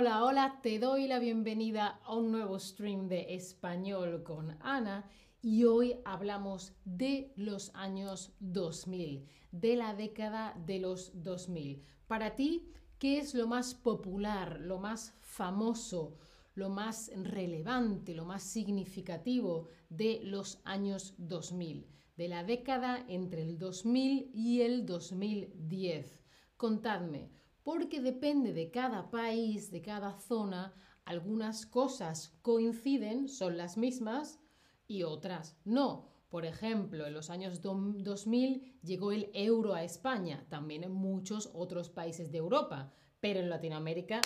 Hola, hola, te doy la bienvenida a un nuevo stream de español con Ana y hoy hablamos de los años 2000, de la década de los 2000. Para ti, ¿qué es lo más popular, lo más famoso, lo más relevante, lo más significativo de los años 2000? De la década entre el 2000 y el 2010. Contadme, porque depende de cada país, de cada zona, algunas cosas coinciden, son las mismas y otras no. Por ejemplo, en los años 2000 llegó el euro a España, también en muchos otros países de Europa, pero en Latinoamérica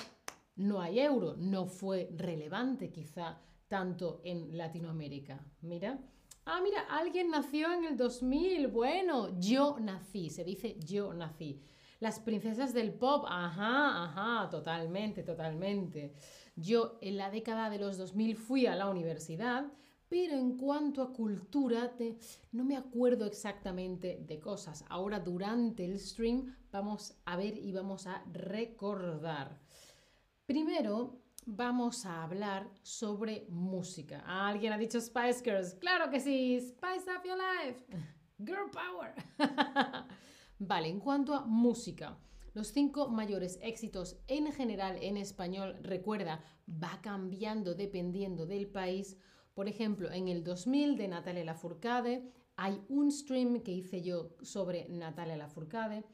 no hay euro, no fue relevante quizá tanto en Latinoamérica. Mira. Ah, mira, alguien nació en el 2000. Bueno, yo nací, se dice yo nací. Las princesas del pop, ajá, ajá, totalmente, totalmente. Yo en la década de los 2000 fui a la universidad, pero en cuanto a cultura, no me acuerdo exactamente de cosas. Ahora durante el stream vamos a ver y vamos a recordar. Primero vamos a hablar sobre música. ¿Alguien ha dicho Spice Girls? Claro que sí, Spice Up Your Life. Girl Power. Vale, en cuanto a música, los cinco mayores éxitos en general en español, recuerda, va cambiando dependiendo del país. Por ejemplo, en el 2000 de Natalia Lafourcade hay un stream que hice yo sobre Natalia Lafourcade.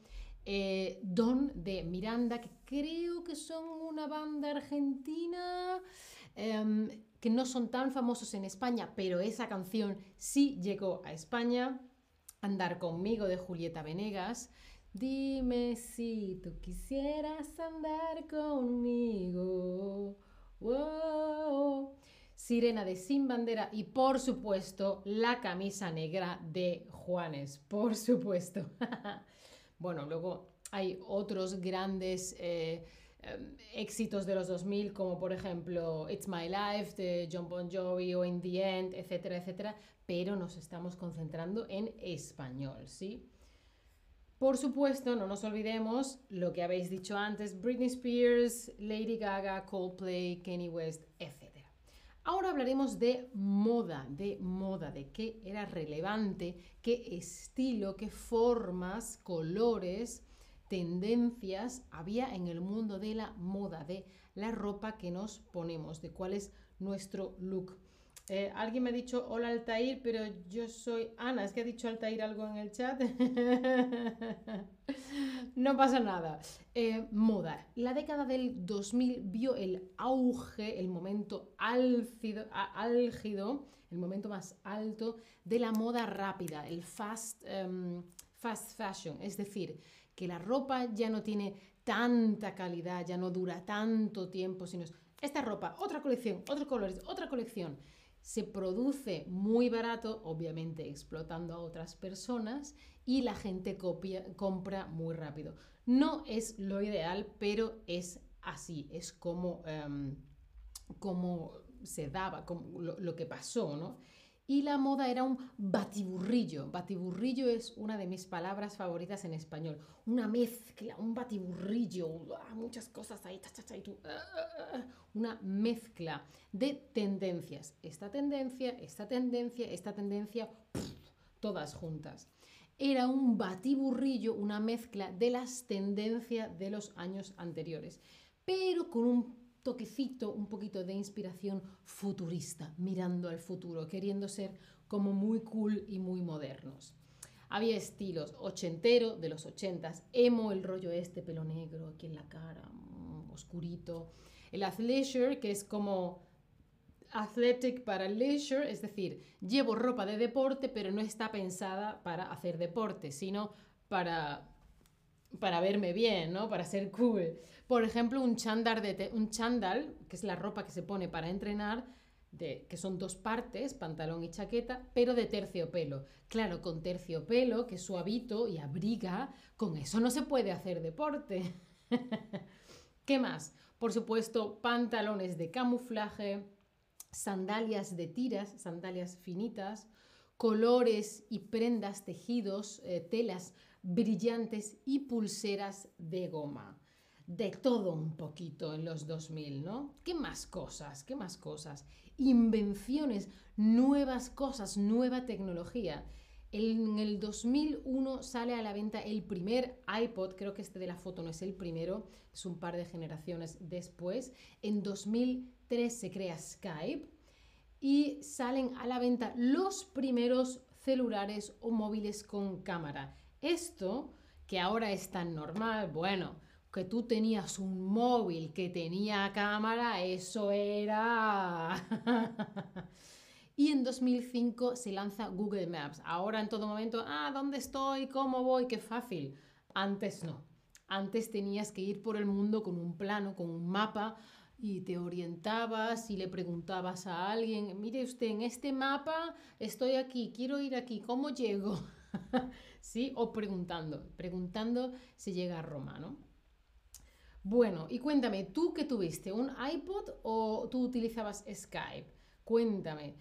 Eh, Don de Miranda, que creo que son una banda argentina, em, que no son tan famosos en España, pero esa canción sí llegó a España. Andar conmigo de Julieta Venegas. Dime si tú quisieras andar conmigo. Sirena de Sin Bandera y por supuesto la camisa negra de Juanes, por supuesto. bueno, luego hay otros grandes eh, em, éxitos de los 2000 como por ejemplo It's My Life de John Bon Jovi o In the End, etcétera, etcétera, pero nos estamos concentrando en español, ¿sí? Por supuesto, no nos olvidemos lo que habéis dicho antes, Britney Spears, Lady Gaga, Coldplay, Kanye West, etc. Ahora hablaremos de moda, de moda, de qué era relevante, qué estilo, qué formas, colores, tendencias había en el mundo de la moda, de la ropa que nos ponemos, de cuál es nuestro look. Eh, alguien me ha dicho hola Altair, pero yo soy Ana. Es que ha dicho Altair algo en el chat. no pasa nada. Eh, moda. La década del 2000 vio el auge, el momento álgido, el momento más alto de la moda rápida, el fast, em, fast fashion. Es decir, que la ropa ya no tiene tanta calidad, ya no dura tanto tiempo, sino esta ropa, otra colección, otros colores, otra colección se produce muy barato, obviamente explotando a otras personas, y la gente compra muy rápido. No es lo ideal, pero es así, es como, em, como se daba, como lo, lo que pasó, ¿no? Y la moda era un batiburrillo. Batiburrillo es una de mis palabras favoritas en español. Una mezcla, un batiburrillo, ah, muchas cosas ahí, ah, ah, una mezcla de tendencias. Esta tendencia, esta tendencia, esta tendencia, todas juntas. Era un batiburrillo, una mezcla de las tendencias de los años anteriores, pero con un toquecito, un poquito de inspiración futurista, mirando al futuro, queriendo ser como muy cool y muy modernos. Había estilos ochentero de los ochentas, emo, el rollo este, pelo negro aquí en la cara, mm, oscurito. El athleisure, que es como athletic para leisure, es decir, llevo ropa de deporte, pero no está pensada para hacer deporte, sino para para verme bien, ¿no? Para ser cool. Por ejemplo, un chandal, de un chandal, que es la ropa que se pone para entrenar, de, que son dos partes, pantalón y chaqueta, pero de terciopelo. Claro, con terciopelo, que es suavito y abriga, con eso no se puede hacer deporte. ¿Qué más? Por supuesto, pantalones de camuflaje, sandalias de tiras, sandalias finitas, colores y prendas, tejidos, eh, telas brillantes y pulseras de goma. de todo un poquito en los 2000, ¿no? ¿Qué más cosas? ¿Qué más cosas? Invenciones, nuevas cosas, nueva tecnología. En el 2001 sale a la venta el primer iPod, creo que este de la foto no es el primero, es un par de generaciones después. En 2003 se crea Skype y salen a la venta los primeros celulares o móviles con cámara. Esto, que ahora es tan normal, bueno, que tú tenías un móvil que tenía cámara, eso era... y en 2005 se lanza Google Maps. Ahora en todo momento, ah, ¿dónde estoy? ¿Cómo voy? Qué fácil. Antes no. Antes tenías que ir por el mundo con un plano, con un mapa y te orientabas y le preguntabas a alguien, mire usted, en este mapa estoy aquí, quiero ir aquí, ¿cómo llego? ¿Sí? O preguntando, preguntando se llega a Roma, ¿no? Bueno, y cuéntame, ¿tú qué tuviste? ¿Un iPod o tú utilizabas Skype? Cuéntame.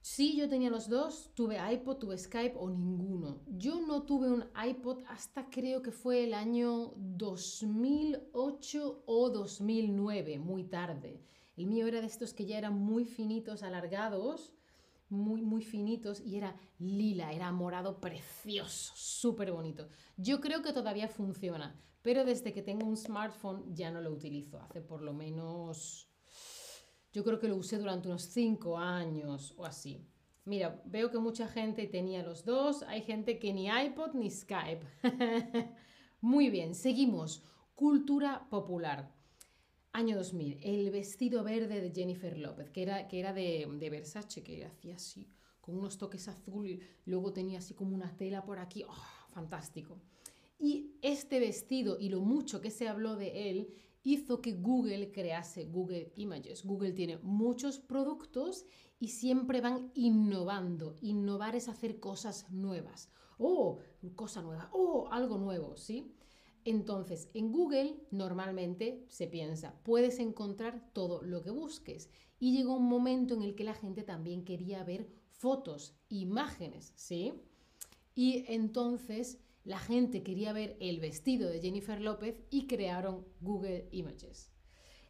Sí, yo tenía los dos, tuve iPod, tuve Skype o ninguno. Yo no tuve un iPod hasta creo que fue el año 2008 o 2009, muy tarde. El mío era de estos que ya eran muy finitos, alargados, muy, muy finitos y era lila, era morado precioso, súper bonito. Yo creo que todavía funciona, pero desde que tengo un smartphone ya no lo utilizo. Hace por lo menos yo creo que lo usé durante unos 5 años o así. Mira, veo que mucha gente tenía los dos, hay gente que ni iPod ni Skype. Muy bien, seguimos. Cultura popular. Año 2000, el vestido verde de Jennifer López, que era, que era de, de Versace, que hacía así, con unos toques azul y luego tenía así como una tela por aquí. ¡Oh, fantástico! Y este vestido y lo mucho que se habló de él hizo que Google crease Google Images. Google tiene muchos productos y siempre van innovando. Innovar es hacer cosas nuevas. Oh, cosa nueva. Oh, algo nuevo, ¿sí? Entonces, en Google normalmente se piensa, puedes encontrar todo lo que busques. Y llegó un momento en el que la gente también quería ver fotos, imágenes, ¿sí? Y entonces la gente quería ver el vestido de Jennifer López y crearon Google Images.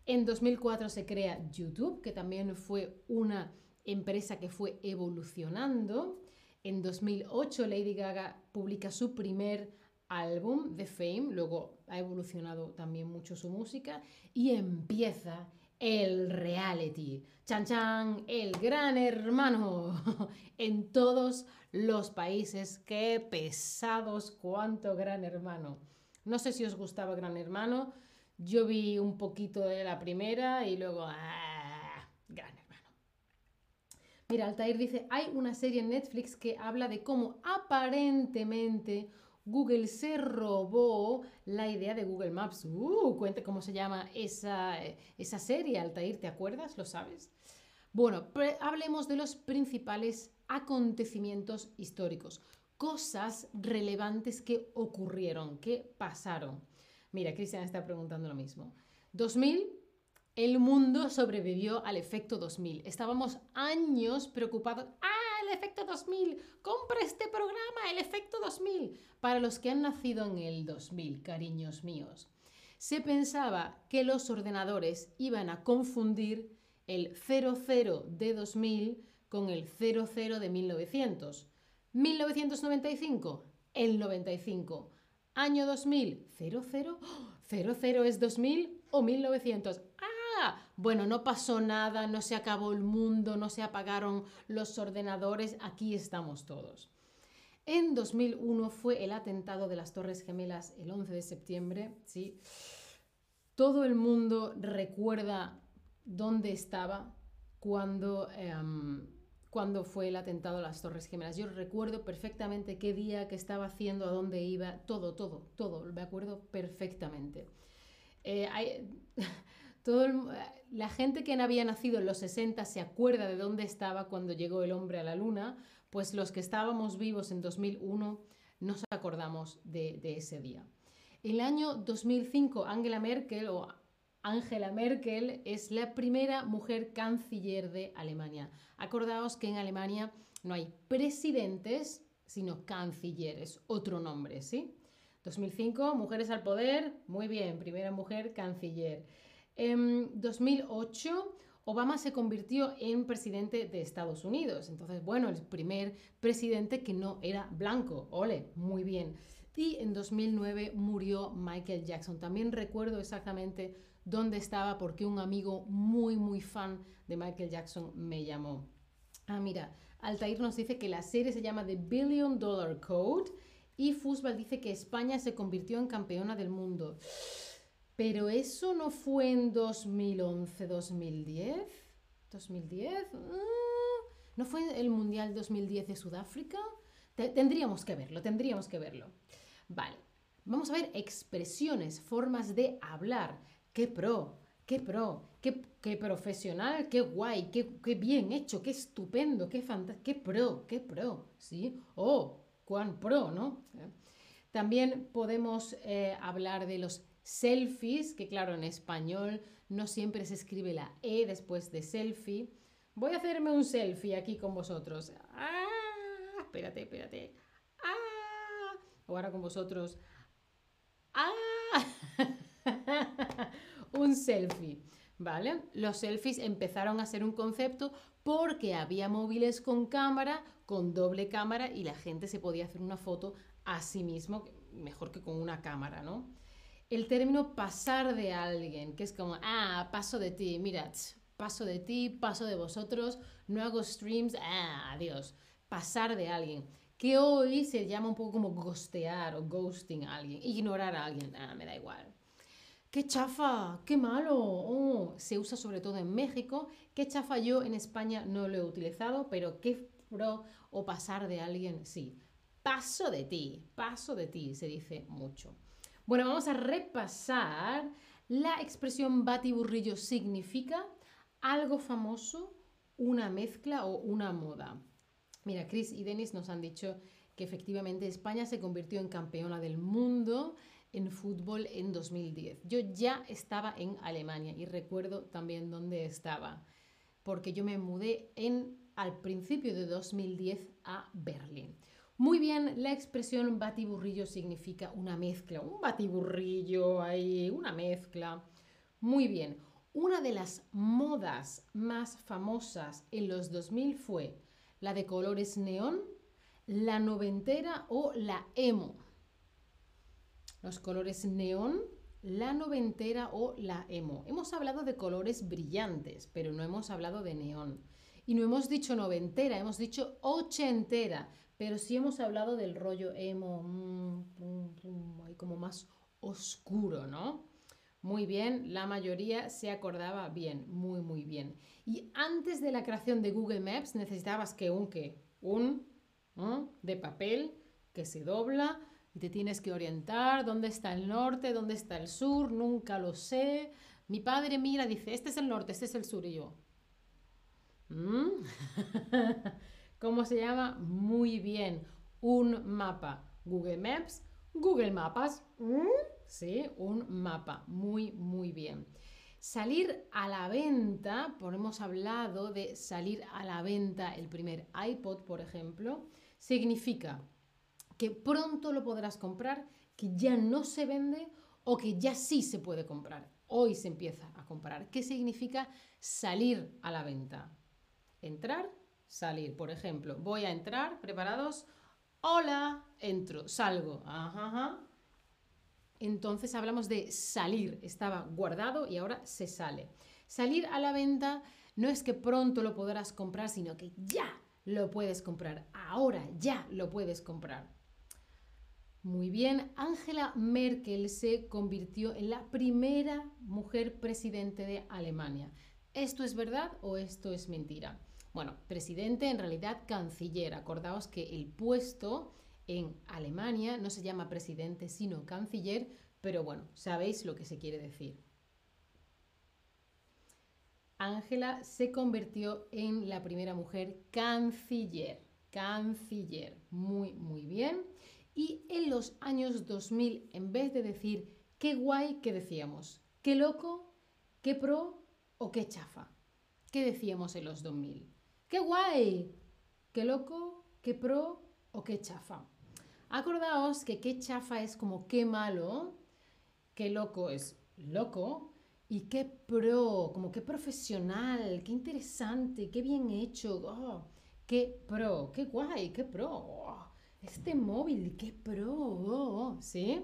En 2004 se crea YouTube, que también fue una empresa que fue evolucionando. En 2008 Lady Gaga publica su primer álbum, The Fame, luego ha evolucionado también mucho su música y empieza el reality. Chan Chan, el gran hermano. en todos los países. Qué pesados, cuánto gran hermano. No sé si os gustaba Gran Hermano. Yo vi un poquito de la primera y luego... ¡ah! Gran Hermano. Mira, Altair dice, hay una serie en Netflix que habla de cómo aparentemente Google se robó la idea de Google Maps. Uh, cuente cómo se llama esa, esa serie, Altair, ¿te acuerdas? ¿Lo sabes? Bueno, hablemos de los principales acontecimientos históricos, cosas relevantes que ocurrieron, que pasaron. Mira, Cristian está preguntando lo mismo. 2000, el mundo sobrevivió al efecto 2000. Estábamos años preocupados. ¡Ah! El efecto 2000. Compra este programa, el efecto 2000. Para los que han nacido en el 2000, cariños míos. Se pensaba que los ordenadores iban a confundir el 00 de 2000 con el 00 de 1900. 1995, el 95. Año 2000, 00, 00 es 2000 o 1900. Bueno, no pasó nada, no se acabó el mundo, no se apagaron los ordenadores, aquí estamos todos. En 2001 fue el atentado de las Torres Gemelas el 11 de septiembre, ¿sí? Todo el mundo recuerda dónde estaba cuando, em, cuando fue el atentado a las Torres Gemelas. Yo recuerdo perfectamente qué día, qué estaba haciendo, a dónde iba, todo, todo, todo, me acuerdo perfectamente. Eh, la gente que había nacido en los 60 se acuerda de dónde estaba cuando llegó el hombre a la luna, pues los que estábamos vivos en 2001 nos acordamos de, de ese día. El año 2005, Angela Merkel o Angela Merkel es la primera mujer canciller de Alemania. Acordaos que en Alemania no hay presidentes, sino cancilleres, otro nombre, ¿sí? 2005, mujeres al poder, muy bien, primera mujer canciller. En 2008, Obama se convirtió en presidente de Estados Unidos. Entonces, bueno, el primer presidente que no era blanco. Ole, muy bien. Y en 2009 murió Michael Jackson. También recuerdo exactamente dónde estaba porque un amigo muy, muy fan de Michael Jackson me llamó. Ah, mira, Altair nos dice que la serie se llama The Billion Dollar Code y Fútbol dice que España se convirtió en campeona del mundo. Pero eso no fue en 2011, 2010. 2010. ¿No fue el Mundial 2010 de Sudáfrica? Tendríamos que verlo, tendríamos que verlo. Vale, vamos a ver expresiones, formas de hablar. ¡Qué pro! ¡Qué pro! ¡Qué, profesional! ¡Qué guay! Qué, bien hecho! ¡Qué estupendo! ¡Qué fantástico! ¡Qué pro! ¡Qué pro! ¿Sí? ¡Oh! ¡Cuán pro! ¿No? También podemos eh, hablar de los selfies, que claro, en español no siempre se escribe la E después de selfie. Voy a hacerme un selfie aquí con vosotros. ¡Ah! Espérate, espérate. ¡Ah! Ahora con vosotros. ¡Ah! un selfie. ¿Vale? Los selfies empezaron a ser un concepto porque había móviles con cámara, con doble cámara y la gente se podía hacer una foto a sí mismo, mejor que con una cámara, ¿no? El término pasar de alguien, que es como, ah, paso de ti, mira, paso de ti, paso de vosotros, no hago streams, ah, adiós, pasar de alguien, que hoy se llama un poco como ghostear o ghosting a alguien, ignorar a alguien, ah, me da igual. ¡Qué chafa! ¡Qué malo! Oh, se usa sobre todo en México. ¡Qué chafa! Yo en España no lo he utilizado, pero qué pro o pasar de alguien, sí. Paso de ti, paso de ti, se dice mucho. Bueno, vamos a repasar. La expresión batiburrillo significa algo famoso, una mezcla o una moda. Mira, Chris y Denis nos han dicho que efectivamente España se convirtió en campeona del mundo en fútbol en 2010. Yo ya estaba en Alemania y recuerdo también dónde estaba, porque yo me mudé en, al principio de 2010 a Berlín. Muy bien, la expresión batiburrillo significa una mezcla, un batiburrillo ahí, una mezcla. Muy bien, una de las modas más famosas en los 2000 fue la de colores neón, la noventera o la emo. Los colores neón, la noventera o la emo. Hemos hablado de colores brillantes, pero no hemos hablado de neón. Y no hemos dicho noventera, hemos dicho ochentera, pero sí hemos hablado del rollo emo, mm, como más oscuro, ¿no? Muy bien, la mayoría se acordaba bien, muy, muy bien. Y antes de la creación de Google Maps necesitabas que un, ¿qué? Un de papel que se dobla y te tienes que orientar, dónde está el norte, dónde está el sur, nunca lo sé. Mi padre mira, dice, este es el norte, este es el sur y yo. ¿Mm? ¿Cómo se llama? Muy bien. Un mapa. Google Maps. Google Mapas. ¿Mm? Sí, un mapa. Muy, muy bien. Salir a la venta, por hemos hablado de salir a la venta el primer iPod, por ejemplo, significa que pronto lo podrás comprar, que ya no se vende o que ya sí se puede comprar. Hoy se empieza a comprar. ¿Qué significa salir a la venta? Entrar salir. Por ejemplo, voy a entrar, preparados. Hola, entro, salgo. Ajá, Entonces hablamos de salir. Estaba guardado y ahora se sale. Salir a la venta no es que pronto lo podrás comprar, sino que ya lo puedes comprar. Ahora ya lo puedes comprar. Muy bien, Angela Merkel se convirtió en la primera mujer presidente de Alemania. ¿Esto es verdad o esto es mentira? Bueno, presidente, en realidad canciller. Acordaos que el puesto en Alemania no se llama presidente, sino canciller, pero bueno, sabéis lo que se quiere decir. Ángela se convirtió en la primera mujer canciller. Canciller. Muy, muy bien. Y en los años 2000, en vez de decir qué guay, ¿qué decíamos? ¿Qué loco? ¿Qué pro? ¿O qué chafa? ¿Qué decíamos en los 2000? ¡Qué guay! ¡Qué loco! ¡Qué pro! o qué chafa. Acordaos que qué chafa es como qué malo, qué loco es loco y qué pro, como qué profesional, qué interesante, qué bien hecho, oh, qué pro, qué guay, qué pro, oh, este móvil, qué pro, oh, ¿sí?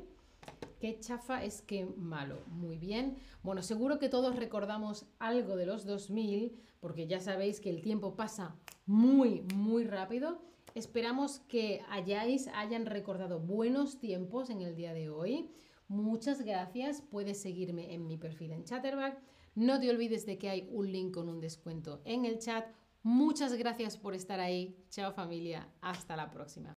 Qué chafa es qué malo. Muy bien. Bueno, seguro que todos recordamos algo de los 2000, porque ya sabéis que el tiempo pasa muy, muy rápido. Esperamos que hayáis, hayan recordado buenos tiempos en el día de hoy. Muchas gracias. Puedes seguirme en mi perfil en Chatterback. No te olvides de que hay un link con un descuento en el chat. Muchas gracias por estar ahí. Chao familia. Hasta la próxima.